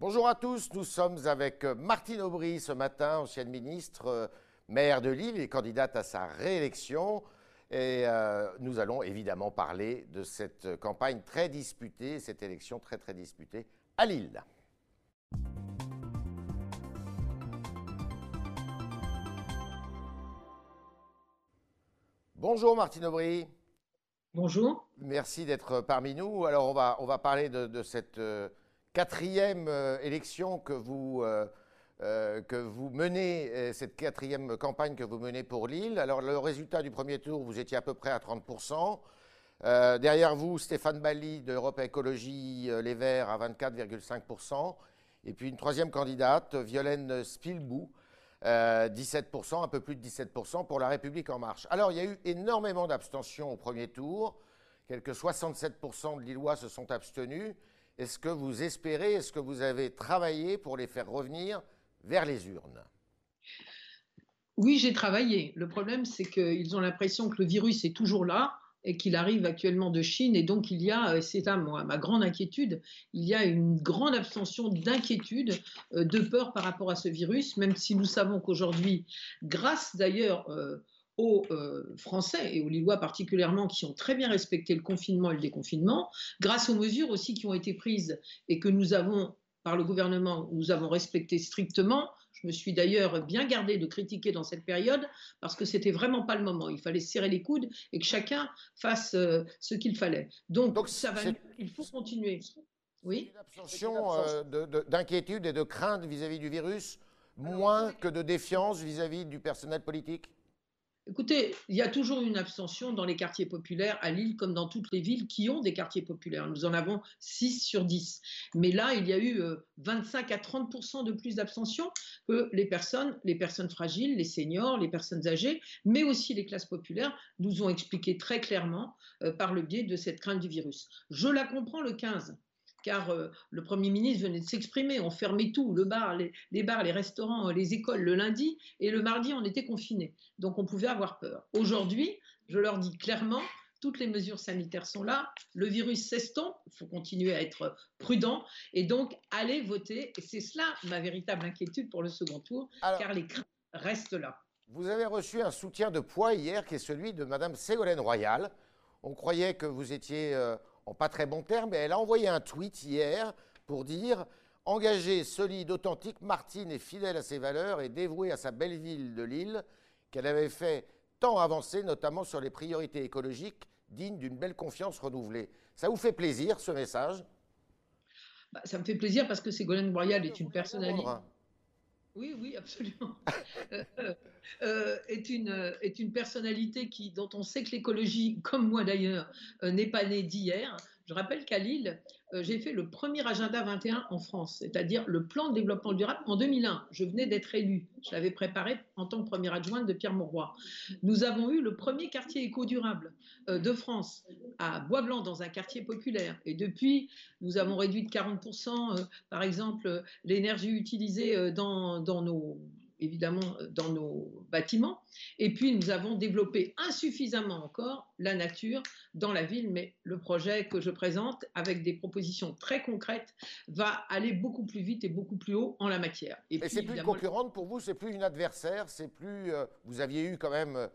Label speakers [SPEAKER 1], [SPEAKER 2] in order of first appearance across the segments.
[SPEAKER 1] Bonjour à tous, nous sommes avec Martine Aubry ce matin, ancienne ministre, euh, maire de Lille et candidate à sa réélection. Et euh, nous allons évidemment parler de cette campagne très disputée, cette élection très très disputée à Lille. Bonjour Martine Aubry.
[SPEAKER 2] Bonjour.
[SPEAKER 1] Merci d'être parmi nous. Alors on va, on va parler de, cette euh, quatrième euh, élection que vous, euh, que vous menez, cette quatrième campagne que vous menez pour Lille. Alors le résultat du premier tour, vous étiez à peu près à 30%. derrière vous, Stéphane Bali de Europe Écologie Les Verts à 24,5%. Et puis une troisième candidate, Violaine Spilbou, 17%, un peu plus de 17% pour La République en marche. Alors, il y a eu énormément d'abstentions au premier tour. Quelques 67% de Lillois se sont abstenus. Est-ce que vous espérez, est-ce que vous avez travaillé pour les faire revenir vers les urnes?
[SPEAKER 2] Oui, j'ai travaillé. Le problème, c'est qu'ils ont l'impression que le virus est toujours là et qu'il arrive actuellement de Chine. Et donc, il y a, euh, c'est à moi, ma grande inquiétude, il y a une grande abstention d'inquiétude, euh, de peur par rapport à ce virus, même si nous savons qu'aujourd'hui, grâce d'ailleurs euh, aux Français et aux Lillois particulièrement qui ont très bien respecté le confinement et le déconfinement, grâce aux mesures aussi qui ont été prises et que nous avons par le gouvernement, nous avons respecté strictement. Je me suis d'ailleurs bien gardé de critiquer dans cette période parce que c'était vraiment pas le moment. Il fallait serrer les coudes et que chacun fasse euh, ce qu'il fallait. Donc, ça va, il faut continuer.
[SPEAKER 1] Oui? Une abstention euh, d'inquiétude et de crainte vis-à-vis du virus, moins que de défiance vis à -vis du personnel politique?
[SPEAKER 2] Écoutez, il y a toujours une abstention dans les quartiers populaires à Lille comme dans toutes les villes qui ont des quartiers populaires. Nous en avons 6 sur 10. Mais là, il y a eu 25 euh, à 30% de plus d'abstention que les personnes, les personnes fragiles, les seniors, les personnes âgées, mais aussi les classes populaires nous ont expliqué très clairement euh, par le biais de cette crainte du virus. Je la comprends le 15 car euh, le Premier ministre venait de s'exprimer, on fermait tout, le bar, les, bars, les restaurants, les écoles le lundi, et le mardi, on était confinés. Donc on pouvait avoir peur. Aujourd'hui, je leur dis clairement, toutes les mesures sanitaires sont là, le virus s'estompe, il faut continuer à être prudent, et donc allez voter. Et c'est cela ma véritable inquiétude pour le second tour, car les craintes restent là.
[SPEAKER 1] Vous avez reçu un soutien de poids hier, qui est celui de Mme Ségolène Royal. On croyait que vous étiez... Euh, en pas très bon terme, mais elle a envoyé un tweet hier pour dire engagée, solide, authentique, Martine est fidèle à ses valeurs et dévouée à sa belle ville de Lille, qu'elle avait fait tant avancer, notamment sur les priorités écologiques dignes d'une belle confiance renouvelée. Ça vous fait plaisir, ce message?
[SPEAKER 2] Bah, Ça me fait plaisir parce que Ségolène Royal est une personnalité. Oui, oui, absolument. Euh, euh, euh, est, une, est une personnalité qui, dont on sait que l'écologie, comme moi d'ailleurs, n'est pas née d'hier. Je rappelle qu'à Lille, euh, j'ai fait le premier agenda 21 en France, c'est-à-dire le plan de développement durable en 2001. Je venais d'être élue. Je l'avais préparé en tant que première adjointe de Pierre Mauroy. Nous avons eu le premier quartier éco-durable euh, de France à Bois-Blanc, dans un quartier populaire. Et depuis, nous avons réduit de 40%, euh, par exemple, l'énergie utilisée dans, dans nos évidemment euh, dans nos bâtiments. Et puis, nous avons développé insuffisamment encore la nature dans la ville, mais le projet que je présente, avec des propositions très concrètes, va aller beaucoup plus vite et beaucoup plus haut en la matière.
[SPEAKER 1] Et, c'est plus une concurrente pour vous, c'est plus une adversaire, c'est plus... Euh, vous aviez eu quand même euh,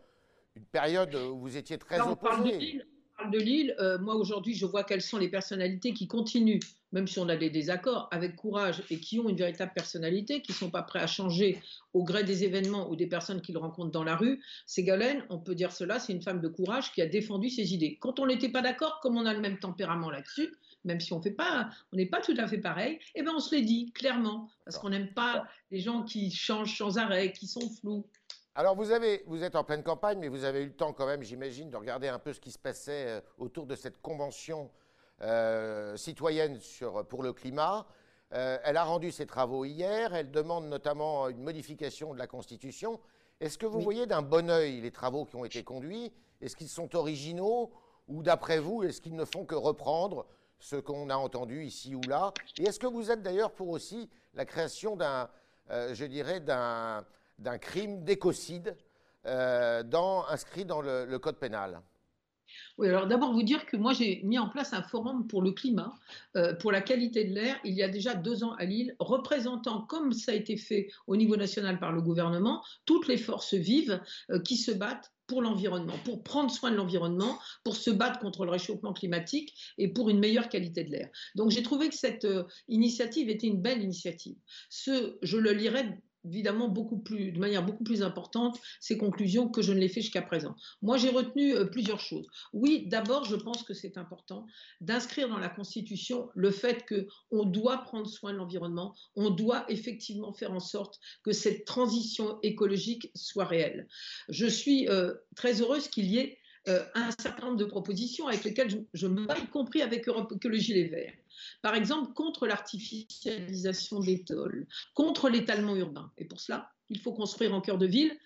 [SPEAKER 1] une période où vous étiez très opposé
[SPEAKER 2] de Lille, euh, moi aujourd'hui, je vois quelles sont les personnalités qui continuent, même si on a des désaccords, avec courage et qui ont une véritable personnalité, qui ne sont pas prêts à changer au gré des événements ou des personnes qu'ils rencontrent dans la rue. Ségolène, on peut dire cela, c'est une femme de courage qui a défendu ses idées. Quand on n'était pas d'accord, comme on a le même tempérament là-dessus, même si on fait pas, on n'est pas tout à fait pareil, eh ben on se l'est dit clairement, parce qu'on n'aime pas les gens qui changent sans arrêt, qui sont flous.
[SPEAKER 1] Alors, vous, avez, vous êtes en pleine campagne, mais vous avez eu le temps quand même, j'imagine, de regarder un peu ce qui se passait euh, autour de cette convention euh, citoyenne sur, pour le climat. Euh, elle a rendu ses travaux hier. Elle demande notamment une modification de la Constitution. Est-ce que vous voyez d'un bon oeil les travaux qui ont été conduits? Est-ce qu'ils sont originaux? Ou d'après vous, est-ce qu'ils ne font que reprendre ce qu'on a entendu ici ou là? Et est-ce que vous êtes d'ailleurs pour aussi la création d'un, je dirais, d'un d'un crime d'écocide euh, inscrit dans le, code pénal
[SPEAKER 2] Oui, alors d'abord vous dire que moi j'ai mis en place un forum pour le climat, euh, pour la qualité de l'air, il y a déjà deux ans à Lille, représentant, comme ça a été fait au niveau national par le gouvernement, toutes les forces vives euh, qui se battent pour l'environnement, pour prendre soin de l'environnement, pour se battre contre le réchauffement climatique et pour une meilleure qualité de l'air. Donc j'ai trouvé que cette initiative était une belle initiative. Je le lirai évidemment beaucoup plus, de manière beaucoup plus importante ces conclusions que je ne l'ai fait jusqu'à présent. Moi, j'ai retenu euh, plusieurs choses. Oui, d'abord, je pense que c'est important d'inscrire dans la Constitution le fait qu'on doit prendre soin de l'environnement, on doit effectivement faire en sorte que cette transition écologique soit réelle. Je suis euh, très heureuse qu'il y ait euh, un certain nombre de propositions avec lesquelles je, je me bats, y compris avec Europe Écologie Les Verts. Par exemple, contre l'artificialisation des tôles, contre l'étalement urbain. Et pour cela, il faut construire en cœur de ville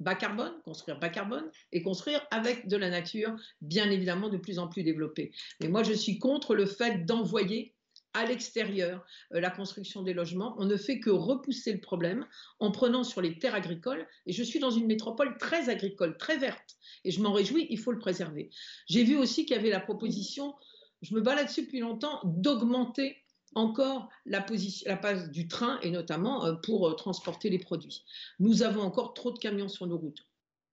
[SPEAKER 2] bas carbone, construire bas carbone et construire avec de la nature, bien évidemment de plus en plus développée. Mais moi, je suis contre le fait d'envoyer à l'extérieur euh, la construction des logements. On ne fait que repousser le problème en prenant sur les terres agricoles. Et je suis dans une métropole très agricole, très verte. Et je m'en réjouis, il faut le préserver. J'ai vu aussi qu'il y avait la proposition je me bats là-dessus depuis longtemps, d'augmenter encore la, position, la place du train et notamment euh, pour euh, transporter les produits. Nous avons encore trop de camions sur nos routes.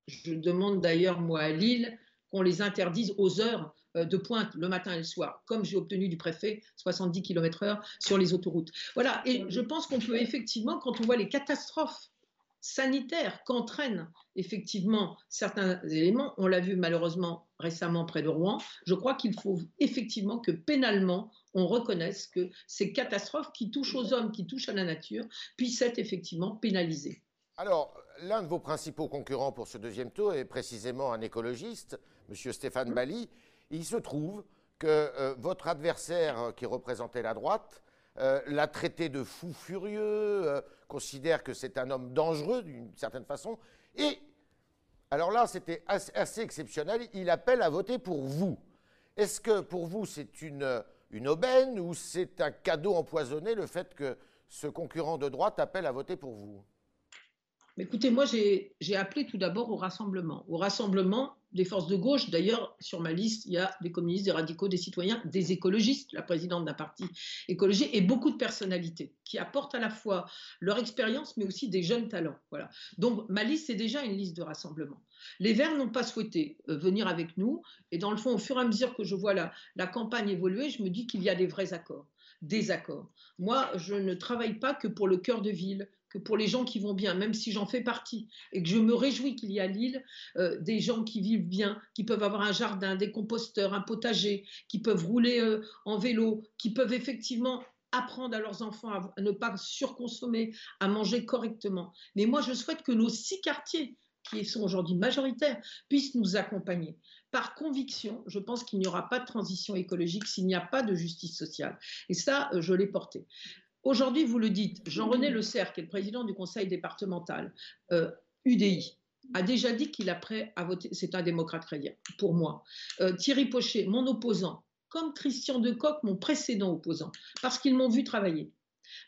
[SPEAKER 2] Je demande d'ailleurs, moi, à Lille, qu'on les interdise aux heures euh, de pointe le matin et le soir, comme j'ai obtenu du préfet 70 km/h sur les autoroutes. Voilà, et je pense qu'on peut effectivement, quand on voit les catastrophes sanitaires qu'entraînent effectivement certains éléments. On l'a vu malheureusement récemment près de Rouen. Je crois qu'il faut effectivement que pénalement, on reconnaisse que ces catastrophes qui touchent aux hommes, qui touchent à la nature, puissent être effectivement pénalisées.
[SPEAKER 1] Alors, l'un de vos principaux concurrents pour ce deuxième tour est précisément un écologiste, M. Stéphane Bali. Il se trouve que euh, votre adversaire qui représentait la droite euh, l'a traité de fou furieux, euh, considère que c'est un homme dangereux d'une certaine façon. Et alors là, c'était assez, exceptionnel, il appelle à voter pour vous. Est-ce que pour vous, c'est une, une aubaine ou c'est un cadeau empoisonné le fait que ce concurrent de droite appelle à voter pour vous?
[SPEAKER 2] Écoutez, moi, j'ai appelé tout d'abord au rassemblement. Au rassemblement des forces de gauche. D'ailleurs, sur ma liste, il y a des communistes, des radicaux, des citoyens, des écologistes, la présidente d'un parti écologique, et beaucoup de personnalités qui apportent à la fois leur expérience, mais aussi des jeunes talents. Voilà. Donc, ma liste, c'est déjà une liste de rassemblement. Les Verts n'ont pas souhaité euh, venir avec nous. Et dans le fond, au fur et à mesure que je vois la, la campagne évoluer, je me dis qu'il y a des vrais accords des accords. Moi, je ne travaille pas que pour le cœur de ville, que pour les gens qui vont bien, même si j'en fais partie, et que je me réjouis qu'il y a à Lille euh, des gens qui vivent bien, qui peuvent avoir un jardin, des composteurs, un potager, qui peuvent rouler euh, en vélo, qui peuvent effectivement apprendre à leurs enfants à, ne pas surconsommer, à manger correctement. Mais moi, je souhaite que nos six quartiers, qui sont aujourd'hui majoritaires, puissent nous accompagner. Par conviction, je pense qu'il n'y aura pas de transition écologique s'il n'y a pas de justice sociale. Et ça, euh, je l'ai porté. Aujourd'hui, vous le dites, Jean-René Le Serre, qui est le président du conseil départemental, UDI, euh, a déjà dit qu'il est prêt à voter. C'est un démocrate chrétien, pour moi. Euh, Thierry Pochet, mon opposant, comme Christian Decoq, mon précédent opposant, parce qu'ils m'ont vu travailler.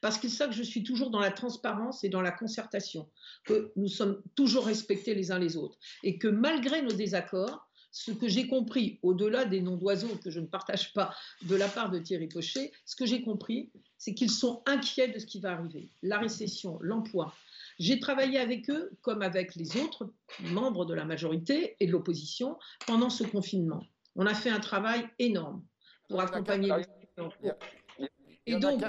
[SPEAKER 2] Parce qu'ils savent que je suis toujours dans la transparence et dans la concertation, que nous sommes toujours respectés les uns les autres, et que malgré nos désaccords, ce que j'ai compris, au-delà des noms d'oiseaux que je ne partage pas de la part de Thierry Pochet, ce que j'ai compris, c'est qu'ils sont inquiets de ce qui va arriver, la récession, l'emploi. J'ai travaillé avec eux, comme avec les autres membres de la majorité et de l'opposition, pendant ce confinement. On a fait un travail énorme pour accompagner les Et donc,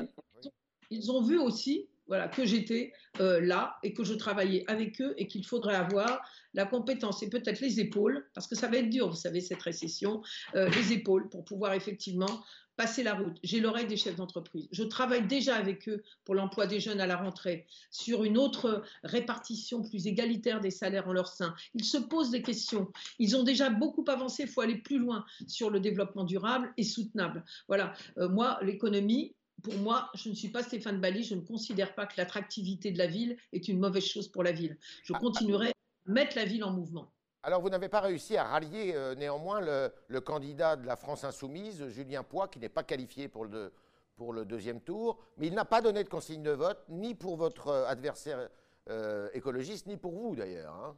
[SPEAKER 2] ils ont vu aussi voilà, que j'étais euh, là et que je travaillais avec eux et qu'il faudrait avoir la compétence et peut-être les épaules, parce que ça va être dur, vous savez, cette récession, euh, les épaules pour pouvoir effectivement passer la route. J'ai l'oreille des chefs d'entreprise. Je travaille déjà avec eux pour l'emploi des jeunes à la rentrée, sur une autre répartition plus égalitaire des salaires en leur sein. Ils se posent des questions. Ils ont déjà beaucoup avancé. Il faut aller plus loin sur le développement durable et soutenable. Voilà. Euh, moi, l'économie, pour moi, je ne suis pas Stéphane Bali, je ne considère pas que l'attractivité de la ville est une mauvaise chose pour la ville. Je continuerai à mettre la ville en mouvement.
[SPEAKER 1] Alors, vous n'avez pas réussi à rallier euh, néanmoins le, candidat de la France insoumise, Julien Poix, qui n'est pas qualifié pour le, pour le deuxième tour, mais il n'a pas donné de consigne de vote, ni pour votre euh, adversaire euh, écologiste, ni pour vous d'ailleurs. Hein.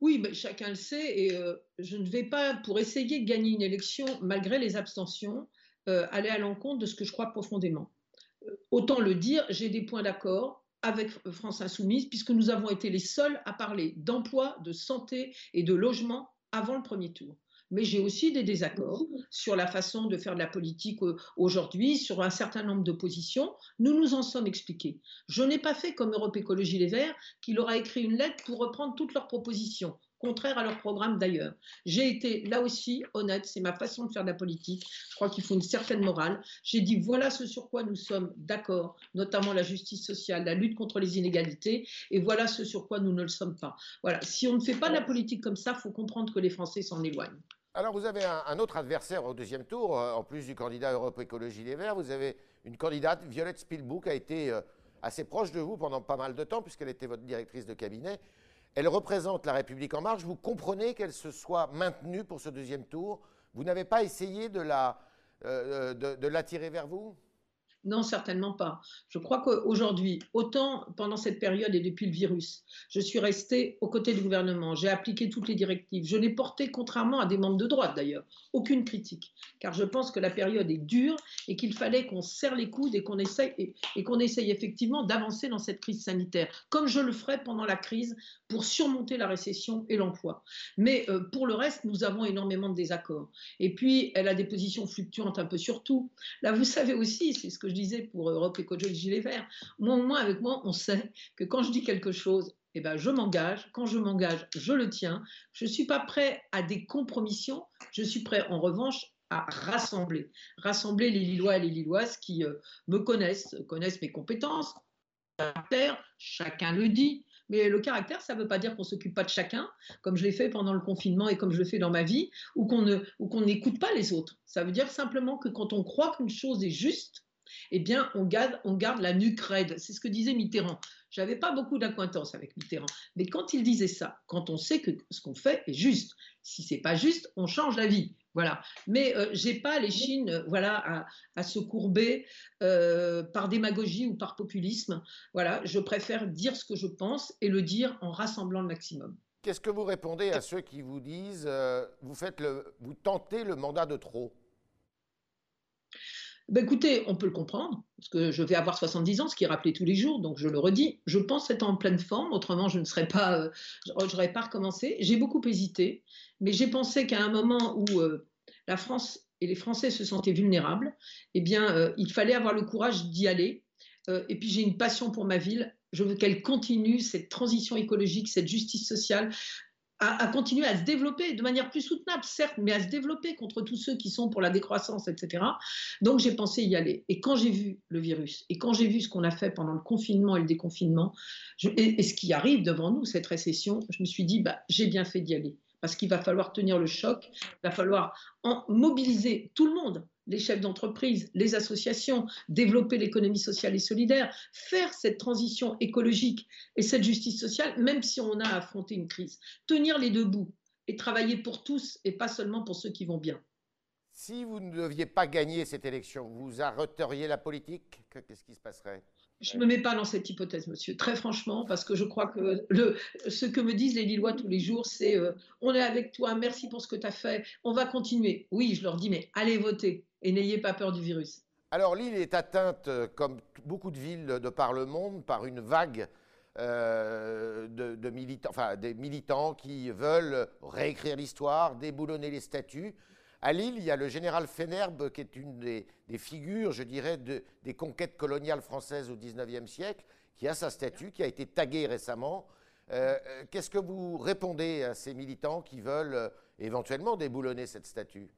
[SPEAKER 2] Oui, mais chacun le sait, et euh, je ne vais pas, pour essayer de gagner une élection, malgré les abstentions, euh, aller à l'encontre de ce que je crois profondément. Euh, autant le dire, j'ai des points d'accord avec France Insoumise, puisque nous avons été les seuls à parler d'emploi, de santé et de logement avant le premier tour mais j'ai aussi des désaccords sur la façon de faire de la politique euh, aujourd'hui, sur un certain nombre de positions. Nous nous en sommes expliqués. Je n'ai pas fait comme Europe Écologie Les Verts, qui leur a écrit une lettre pour reprendre toutes leurs propositions contraire à leur programme d'ailleurs. J'ai été là aussi honnête, c'est ma façon de faire de la politique. Je crois qu'il faut une certaine morale. J'ai dit voilà ce sur quoi nous sommes d'accord, notamment la justice sociale, la lutte contre les inégalités, et voilà ce sur quoi nous ne le sommes pas. Voilà, si on ne fait pas de la politique comme ça, il faut comprendre que les Français s'en éloignent.
[SPEAKER 1] Alors, vous avez un, autre adversaire au deuxième tour, euh, en plus du candidat Europe Écologie Les Verts. Vous avez une candidate, Violette Spielbook, qui a été euh, assez proche de vous pendant pas mal de temps, puisqu'elle était votre directrice de cabinet. Elle représente la République En Marche. Vous comprenez qu'elle se soit maintenue pour ce deuxième tour Vous n'avez pas essayé de l'attirer de, de vers vous?
[SPEAKER 2] Non, certainement pas. Je crois qu'aujourd'hui, autant pendant cette période et depuis le virus, je suis restée aux côtés du gouvernement, j'ai appliqué toutes les directives, je n'ai porté, contrairement à des membres de droite d'ailleurs, aucune critique, car je pense que la période est dure et qu'il fallait qu'on serre les coudes et qu'on essaye, et, essaye effectivement d'avancer dans cette crise sanitaire, comme je le ferai pendant la crise pour surmonter la récession et l'emploi. Mais euh, pour le reste, nous avons énormément de désaccords. Et puis, elle a des positions fluctuantes un peu sur tout. Là, vous savez aussi, c'est ce que je pour Europe Écologie Gilet Vert, moi, au moins avec moi, on sait que quand je dis quelque chose, eh ben, je m'engage. Quand je m'engage, je le tiens. Je ne suis pas prêt à des compromissions. Je suis prêt, en revanche, à rassembler. Rassembler les Lillois et les Lilloises qui euh, me connaissent, connaissent mes compétences, chacun le dit. Mais le caractère, ça ne veut pas dire qu'on ne s'occupe pas de chacun, comme je l'ai fait pendant le confinement et comme je le fais dans ma vie, ou qu'on n'écoute pas les autres. Ça veut dire simplement que quand on croit qu'une chose est juste, eh bien, on garde, on garde la nuque raide. C'est ce que disait Mitterrand. J'avais pas beaucoup d'acquaintance avec Mitterrand, mais quand il disait ça, quand on sait que ce qu'on fait est juste, si c'est pas juste, on change la vie. Voilà. Mais euh, j'ai pas les chines, euh, voilà, à, se courber euh, par démagogie ou par populisme. Voilà, je préfère dire ce que je pense et le dire en rassemblant le maximum.
[SPEAKER 1] Qu'est-ce que vous répondez à ceux qui vous disent, vous faites le, vous tentez le mandat de trop?
[SPEAKER 2] Ben écoutez, on peut le comprendre, parce que je vais avoir 70 ans, ce qui est rappelé tous les jours, donc je le redis. Je pense être en pleine forme, autrement je ne serais pas, euh, j'aurais pas recommencé. J'ai beaucoup hésité, mais j'ai pensé qu'à un moment où euh, la France et les Français se sentaient vulnérables, eh bien, euh, il fallait avoir le courage d'y aller. et puis j'ai une passion pour ma ville. Je veux qu'elle continue cette transition écologique, cette justice sociale à, continuer à se développer de manière plus soutenable, certes, mais à se développer contre tous ceux qui sont pour la décroissance, etc. Donc j'ai pensé y aller. Et quand j'ai vu le virus, et quand j'ai vu ce qu'on a fait pendant le confinement et le déconfinement, et, ce qui arrive devant nous, cette récession, je me suis dit, bah, j'ai bien fait d'y aller. Parce qu'il va falloir tenir le choc, il va falloir mobiliser tout le monde, les chefs d'entreprise, les associations, développer l'économie sociale et solidaire, faire cette transition écologique et cette justice sociale, même si on a affronté une crise. Tenir les deux bouts et travailler pour tous et pas seulement pour ceux qui vont bien.
[SPEAKER 1] Si vous ne deviez pas gagner cette élection, vous arrêteriez la politique? Qu'est-ce qui se passerait?
[SPEAKER 2] Je ne me mets pas dans cette hypothèse, monsieur, très franchement, parce que je crois que le, ce que me disent les Lillois tous les jours, c'est euh, on est avec toi, merci pour ce que tu as fait, on va continuer. Oui, je leur dis, mais allez voter et n'ayez pas peur du virus.
[SPEAKER 1] Alors l'île est atteinte, euh, comme beaucoup de villes de par le monde, par une vague euh, de, militants, enfin, des militants qui veulent réécrire l'histoire, déboulonner les statuts. À Lille, il y a le général Fenerbe, qui est une des, figures, je dirais, des conquêtes coloniales françaises au XIXe siècle, qui a sa statue, qui a été taguée récemment. Euh, qu'est-ce que vous répondez à ces militants qui veulent éventuellement déboulonner cette statue?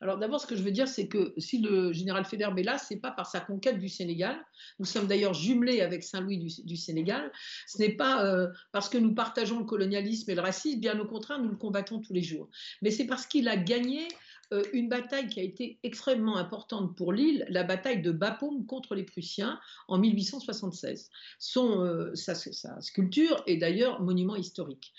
[SPEAKER 2] Alors d'abord, ce que je veux dire, c'est que si le général Faidherbe est là, c'est pas par sa conquête du Sénégal. Nous sommes d'ailleurs jumelés avec Saint-Louis du, Sénégal. Ce n'est pas euh, parce que nous partageons le colonialisme et le racisme, bien au contraire, nous le combattons tous les jours. Mais c'est parce qu'il a gagné euh, une bataille qui a été extrêmement importante pour l'île, la bataille de Bapaume contre les Prussiens en 1876. Son, euh, sa, sculpture est d'ailleurs monument historique.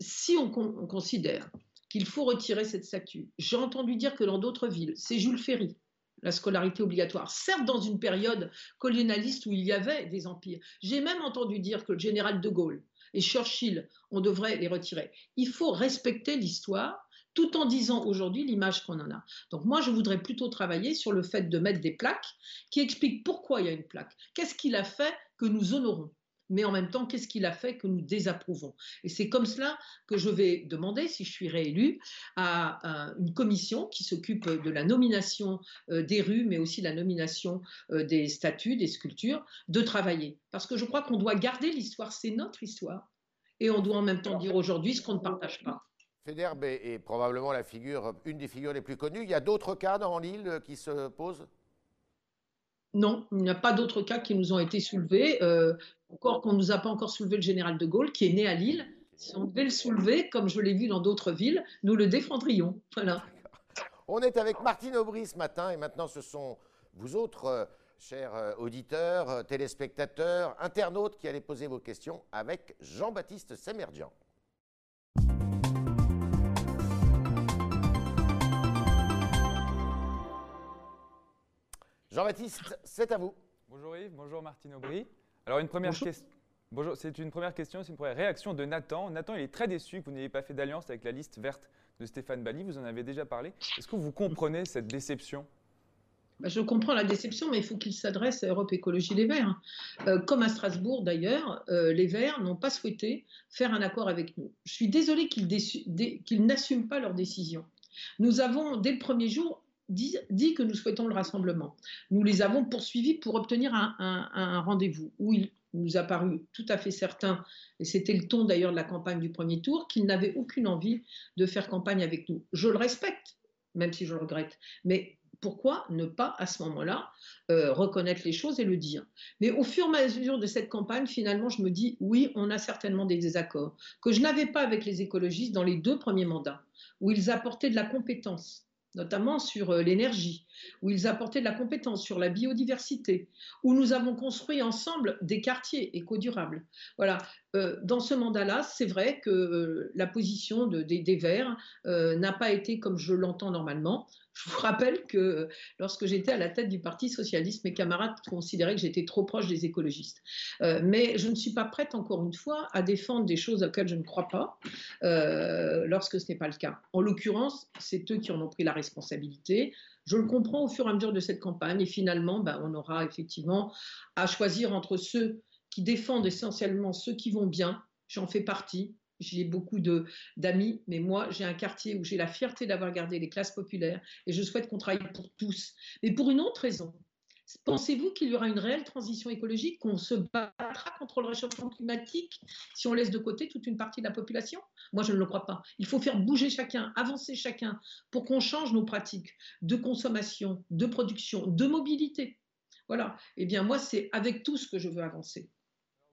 [SPEAKER 2] si on considère qu'il faut retirer cette statue. J'ai entendu dire que dans d'autres villes, c'est Jules Ferry, la scolarité obligatoire, certes dans une période colonialiste où il y avait des empires. J'ai même entendu dire que le général de Gaulle et Churchill, on devrait les retirer. Il faut respecter l'histoire tout en disant aujourd'hui l'image qu'on en a. Donc moi, je voudrais plutôt travailler sur le fait de mettre des plaques qui expliquent pourquoi il y a une plaque. Qu'est-ce qu'il a fait que nous honorons? Mais en même temps, qu'est-ce qu'il a fait que nous désapprouvons? Et c'est comme cela que je vais demander, si je suis réélue, à, une commission qui s'occupe de la nomination euh, des rues, mais aussi la nomination euh, des statues, des sculptures, de travailler. Parce que je crois qu'on doit garder l'histoire, c'est notre histoire. Et on doit en même temps dire aujourd'hui ce qu'on ne partage pas.
[SPEAKER 1] Federbe est probablement la figure, une des figures les plus connues. Il y a d'autres cas dans l'île qui se posent?
[SPEAKER 2] Non, il n'y a pas d'autres cas qui nous ont été soulevés. Euh, encore qu'on ne nous a pas encore soulevé le général de Gaulle, qui est né à Lille. Si on devait le soulever, comme je l'ai vu dans d'autres villes, nous le défendrions. Voilà.
[SPEAKER 1] On est avec Martine Aubry ce matin, et maintenant ce sont vous autres, euh, chers euh, auditeurs, téléspectateurs, internautes, qui allez poser vos questions avec Jean-Baptiste Semerdian. Jean-Baptiste, c'est à vous.
[SPEAKER 3] Bonjour Yves, bonjour Martine Aubry. Alors une première question. Bonjour, c'est une première question, c'est une première réaction de Nathan. Nathan, il est très déçu que vous n'ayez pas fait d'alliance avec la liste verte de Stéphane Bali. Vous en avez déjà parlé. Est-ce que vous comprenez cette déception?
[SPEAKER 2] Bah, je comprends la déception, mais il faut qu'il s'adresse à Europe Écologie Les Verts. Euh, comme à Strasbourg d'ailleurs, euh, les Verts n'ont pas souhaité faire un accord avec nous. Je suis désolée qu'ils n'assument pas leur décision. Nous avons, dès le premier jour, dit, que nous souhaitons le rassemblement. Nous les avons poursuivis pour obtenir un, rendez-vous où il nous a paru tout à fait certain, et c'était le ton d'ailleurs de la campagne du premier tour, qu'il n'avait aucune envie de faire campagne avec nous. Je le respecte, même si je le regrette, mais pourquoi ne pas à ce moment-là euh, reconnaître les choses et le dire? Mais au fur et à mesure de cette campagne, finalement, je me dis oui, on a certainement des désaccords que je n'avais pas avec les écologistes dans les deux premiers mandats, où ils apportaient de la compétence notamment sur euh, l'énergie, où ils apportaient de la compétence sur la biodiversité, où nous avons construit ensemble des quartiers éco-durables. Voilà. Euh, dans ce mandat-là, c'est vrai que euh, la position des Verts n'a pas été comme je l'entends normalement. Je vous rappelle que lorsque j'étais à la tête du Parti socialiste, mes camarades considéraient que j'étais trop proche des écologistes. Euh, mais je ne suis pas prête, encore une fois, à défendre des choses auxquelles je ne crois pas euh, lorsque ce n'est pas le cas. En l'occurrence, c'est eux qui en ont pris la responsabilité. Je le comprends au fur et à mesure de cette campagne et finalement, ben, on aura effectivement à choisir entre ceux qui défendent essentiellement ceux qui vont bien, j'en fais partie, j'ai beaucoup d'amis, mais moi, j'ai un quartier où j'ai la fierté d'avoir gardé les classes populaires et je souhaite qu'on travaille pour tous. Mais pour une autre raison. Pensez-vous qu'il y aura une réelle transition écologique, qu'on se battra contre le réchauffement climatique si on laisse de côté toute une partie de la population? Moi, je ne le crois pas. Il faut faire bouger chacun, avancer chacun pour qu'on change nos pratiques de consommation, de production, de mobilité. Voilà. Eh bien, moi, c'est avec tout ce que je veux avancer.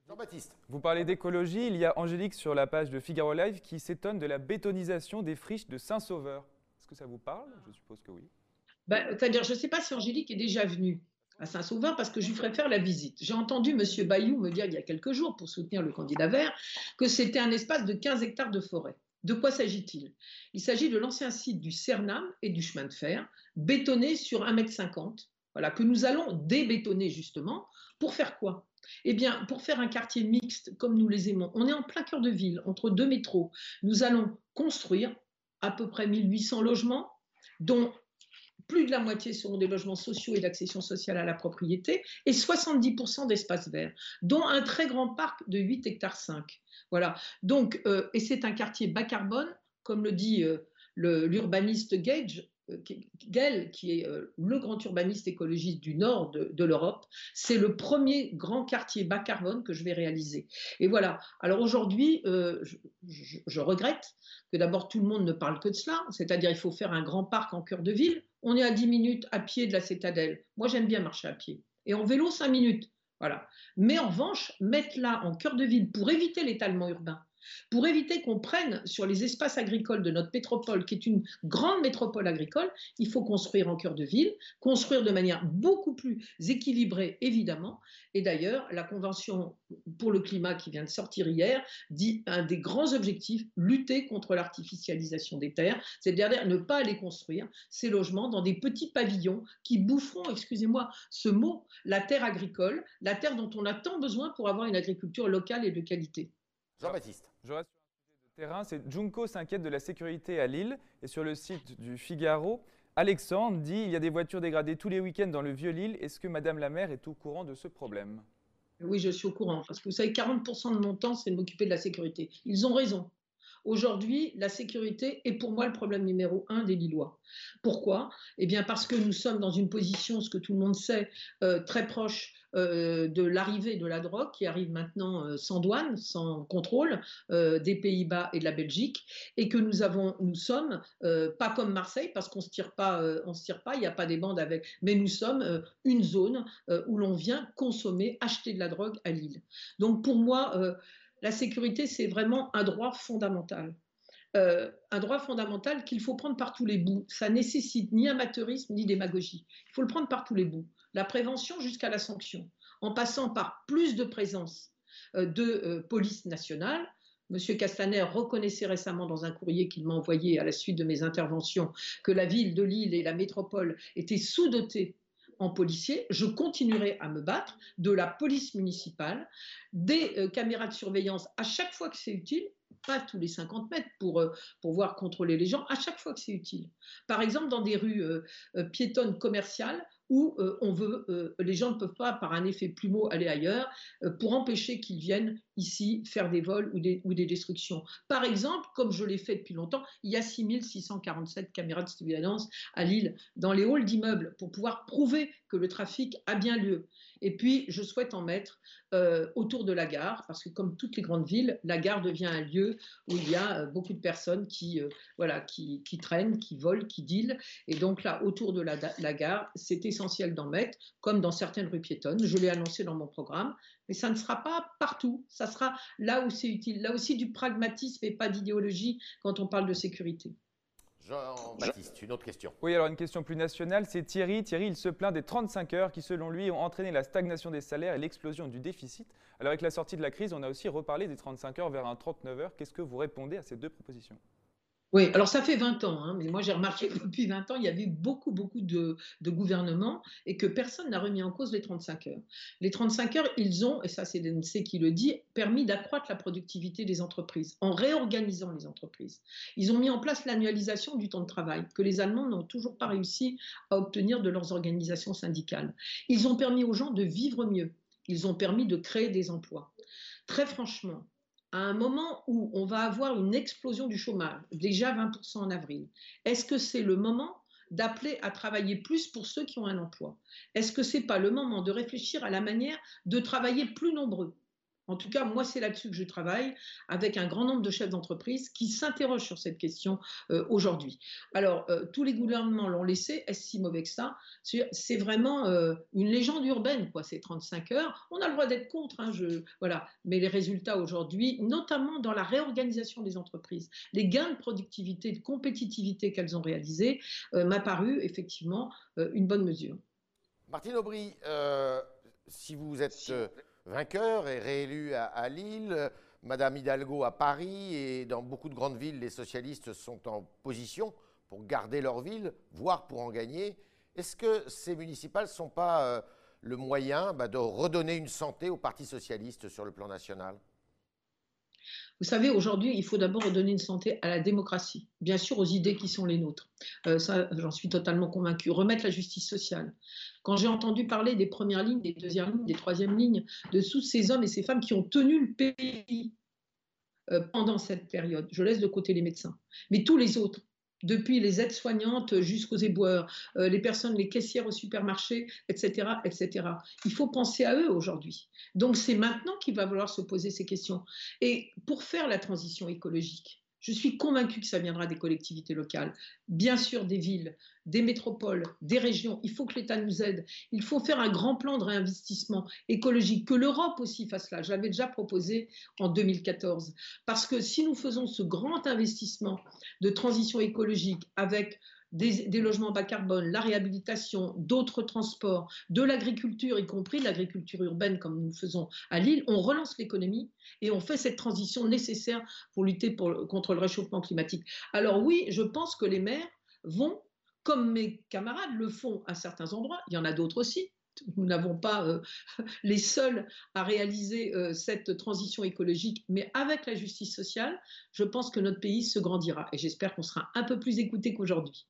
[SPEAKER 3] Jean-Baptiste. Vous parlez d'écologie, il y a Angélique sur la page de Figaro Live qui s'étonne de la bétonisation des friches de Saint-Sauveur. Est-ce que ça vous parle? Je suppose que oui.
[SPEAKER 2] Ben, c'est-à-dire, je ne sais pas si Angélique est déjà venue à Saint-Sauveur parce que je lui ferai faire la visite. J'ai entendu M. Bayou me dire il y a quelques jours, pour soutenir le candidat vert, que c'était un espace de 15 hectares de forêt. De quoi s'agit-il? Il, s'agit de l'ancien site du Cernam et du chemin de fer, bétonné sur 1,50 m, voilà, que nous allons débétonner justement. Pour faire quoi? Eh bien, pour faire un quartier mixte comme nous les aimons, on est en plein cœur de ville, entre deux métros. Nous allons construire à peu près 1800 logements, dont plus de la moitié seront des logements sociaux et d'accession sociale à la propriété, et 70% d'espaces verts, dont un très grand parc de 8 hectares 5. Voilà. Donc, euh, et c'est un quartier bas carbone, comme le dit euh, l'urbaniste Gage, Gell, qui est euh, le grand urbaniste écologiste du nord de, l'Europe, c'est le premier grand quartier bas carbone que je vais réaliser. Et voilà. Alors aujourd'hui, euh, je, regrette que d'abord tout le monde ne parle que de cela, c'est-à-dire il faut faire un grand parc en cœur de ville. On est à 10 minutes à pied de la citadelle. Moi, j'aime bien marcher à pied. Et en vélo, 5 minutes. Voilà. Mais en revanche, mettre là en cœur de ville pour éviter l'étalement urbain, pour éviter qu'on prenne sur les espaces agricoles de notre métropole, qui est une grande métropole agricole, il faut construire en cœur de ville, construire de manière beaucoup plus équilibrée, évidemment. Et d'ailleurs, la Convention pour le climat qui vient de sortir hier dit un des grands objectifs, lutter contre l'artificialisation des terres, c'est-à-dire ne pas aller construire ces logements dans des petits pavillons qui boufferont, excusez-moi ce mot, la terre agricole, la terre dont on a tant besoin pour avoir une agriculture locale et de qualité.
[SPEAKER 1] Jean-Baptiste.
[SPEAKER 3] Je reste sur un sujet de terrain. C'est Junko s'inquiète de la sécurité à Lille et sur le site du Figaro. Alexandre dit il y a des voitures dégradées tous les week-ends dans le Vieux-Lille. Est-ce que Madame la maire est au courant de ce problème?
[SPEAKER 2] Oui, je suis au courant. Parce que vous savez, 40% de mon temps, c'est de m'occuper de la sécurité. Ils ont raison. Aujourd'hui, la sécurité est pour moi le problème numéro un des Lillois. Pourquoi? Eh bien parce que nous sommes dans une position, ce que tout le monde sait, euh, très proche euh, de l'arrivée de la drogue qui arrive maintenant euh, sans douane, sans contrôle des Pays-Bas et de la Belgique, et que nous avons, nous sommes pas comme Marseille parce qu'on se tire pas, on se tire pas, il n'y a pas des bandes avec, mais nous sommes une zone où l'on vient consommer, acheter de la drogue à Lille. Donc pour moi la sécurité, c'est vraiment un droit fondamental. Euh, un droit fondamental qu'il faut prendre par tous les bouts. Ça nécessite ni amateurisme ni démagogie. Il faut le prendre par tous les bouts. La prévention jusqu'à la sanction, en passant par plus de présence euh, de euh, police nationale. Monsieur Castaner reconnaissait récemment dans un courrier qu'il m'a envoyé à la suite de mes interventions que la ville de Lille et la métropole étaient sous-dotées en policier, je continuerai à me battre, de la police municipale, des euh, caméras de surveillance à chaque fois que c'est utile, pas tous les 50 mètres pour euh, pouvoir contrôler les gens, à chaque fois que c'est utile. Par exemple, dans des rues euh, piétonnes commerciales, où euh, on veut, euh, les gens ne peuvent pas, par un effet plumeau, aller ailleurs euh, pour empêcher qu'ils viennent ici faire des vols ou des, ou des destructions. Par exemple, comme je l'ai fait depuis longtemps, il y a 6647 caméras de surveillance à Lille dans les halls d'immeubles pour pouvoir prouver que le trafic a bien lieu. Et puis, je souhaite en mettre autour de la gare, parce que comme toutes les grandes villes, la gare devient un lieu où il y a beaucoup de personnes qui, voilà, qui, traînent, qui volent, qui dealent. Et donc là, autour de la, la gare, c'était essentiel d'en mettre, comme dans certaines rues piétonnes. Je l'ai annoncé dans mon programme, mais ça ne sera pas partout. Ça sera là où c'est utile. Là aussi, du pragmatisme et pas d'idéologie quand on parle de sécurité.
[SPEAKER 1] Jean-Baptiste, une autre question.
[SPEAKER 3] Oui, alors une question plus nationale, c'est Thierry. Thierry, il se plaint des 35 heures qui, selon lui, ont entraîné la stagnation des salaires et l'explosion du déficit. Alors avec la sortie de la crise, on a aussi reparlé des 35 heures vers un 39 heures. Qu'est-ce que vous répondez à ces deux propositions?
[SPEAKER 2] Oui, alors ça fait 20 ans, hein, mais moi j'ai remarqué que depuis 20 ans, il y avait beaucoup, beaucoup de, gouvernements et que personne n'a remis en cause les 35 heures. Les 35 heures, ils ont, et ça c'est l'NC qui le dit, permis d'accroître la productivité des entreprises en réorganisant les entreprises. Ils ont mis en place l'annualisation du temps de travail que les Allemands n'ont toujours pas réussi à obtenir de leurs organisations syndicales. Ils ont permis aux gens de vivre mieux. Ils ont permis de créer des emplois. Très franchement, à un moment où on va avoir une explosion du chômage, déjà 20% en avril, est-ce que c'est le moment d'appeler à travailler plus pour ceux qui ont un emploi? Est-ce que ce n'est pas le moment de réfléchir à la manière de travailler plus nombreux? En tout cas, moi, c'est là-dessus que je travaille avec un grand nombre de chefs d'entreprise qui s'interrogent sur cette question euh, aujourd'hui. Alors, euh, tous les gouvernements l'ont laissé. Est-ce si mauvais que ça? C'est vraiment euh, une légende urbaine, quoi, ces 35 heures. On a le droit d'être contre, hein, je, voilà. mais les résultats aujourd'hui, notamment dans la réorganisation des entreprises, les gains de productivité, de compétitivité qu'elles ont réalisés, m'a paru effectivement une bonne mesure.
[SPEAKER 1] Martine Aubry, si vous êtes vainqueur et réélu à, Lille. Madame Hidalgo à Paris et dans beaucoup de grandes villes, les socialistes sont en position pour garder leur ville, voire pour en gagner. Est-ce que ces municipales ne sont pas euh, le moyen bah, de redonner une santé au Parti socialiste sur le plan national?
[SPEAKER 2] Vous savez, aujourd'hui, il faut d'abord redonner une santé à la démocratie, bien sûr aux idées qui sont les nôtres. Euh, ça, j'en suis totalement convaincu. Remettre la justice sociale. Quand j'ai entendu parler des premières lignes, des deuxièmes lignes, des troisièmes lignes, de tous ces hommes et ces femmes qui ont tenu le pays euh, pendant cette période, je laisse de côté les médecins, mais tous les autres, depuis les aides-soignantes jusqu'aux éboueurs, euh, les personnes, les caissières au supermarché, etc., etc. Il faut penser à eux aujourd'hui. Donc c'est maintenant qu'il va falloir se poser ces questions. Et pour faire la transition écologique, je suis convaincue que ça viendra des collectivités locales, bien sûr des villes, des métropoles, des régions. Il faut que l'État nous aide. Il faut faire un grand plan de réinvestissement écologique, que l'Europe aussi fasse. Je l'avais déjà proposé en 2014. Parce que si nous faisons ce grand investissement de transition écologique avec des, logements bas carbone, la réhabilitation, d'autres transports, de l'agriculture, y compris l'agriculture urbaine comme nous faisons à Lille, on relance l'économie et on fait cette transition nécessaire pour lutter contre le réchauffement climatique. Alors oui, je pense que les maires vont, comme mes camarades le font à certains endroits, il y en a d'autres aussi, nous n'avons pas euh, les seuls à réaliser euh, cette transition écologique, mais avec la justice sociale, je pense que notre pays se grandira. Et j'espère qu'on sera un peu plus écouté qu'aujourd'hui.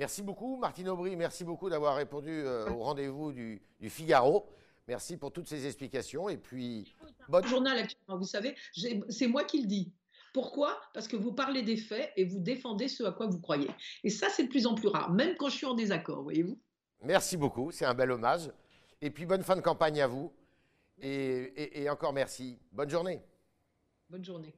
[SPEAKER 1] Merci beaucoup, Martine Aubry. Merci beaucoup d'avoir répondu euh, au rendez-vous du, Figaro. Merci pour toutes ces explications. Et puis,
[SPEAKER 2] bonne journal actuellement. Vous savez, c'est moi qui le dis. Pourquoi? Parce que vous parlez des faits et vous défendez ce à quoi vous croyez. Et ça, c'est de plus en plus rare, même quand je suis en désaccord, voyez-vous.
[SPEAKER 1] Merci beaucoup, c'est un bel hommage. Et puis bonne fin de campagne à vous. Et, et encore merci. Bonne journée.
[SPEAKER 2] Bonne journée.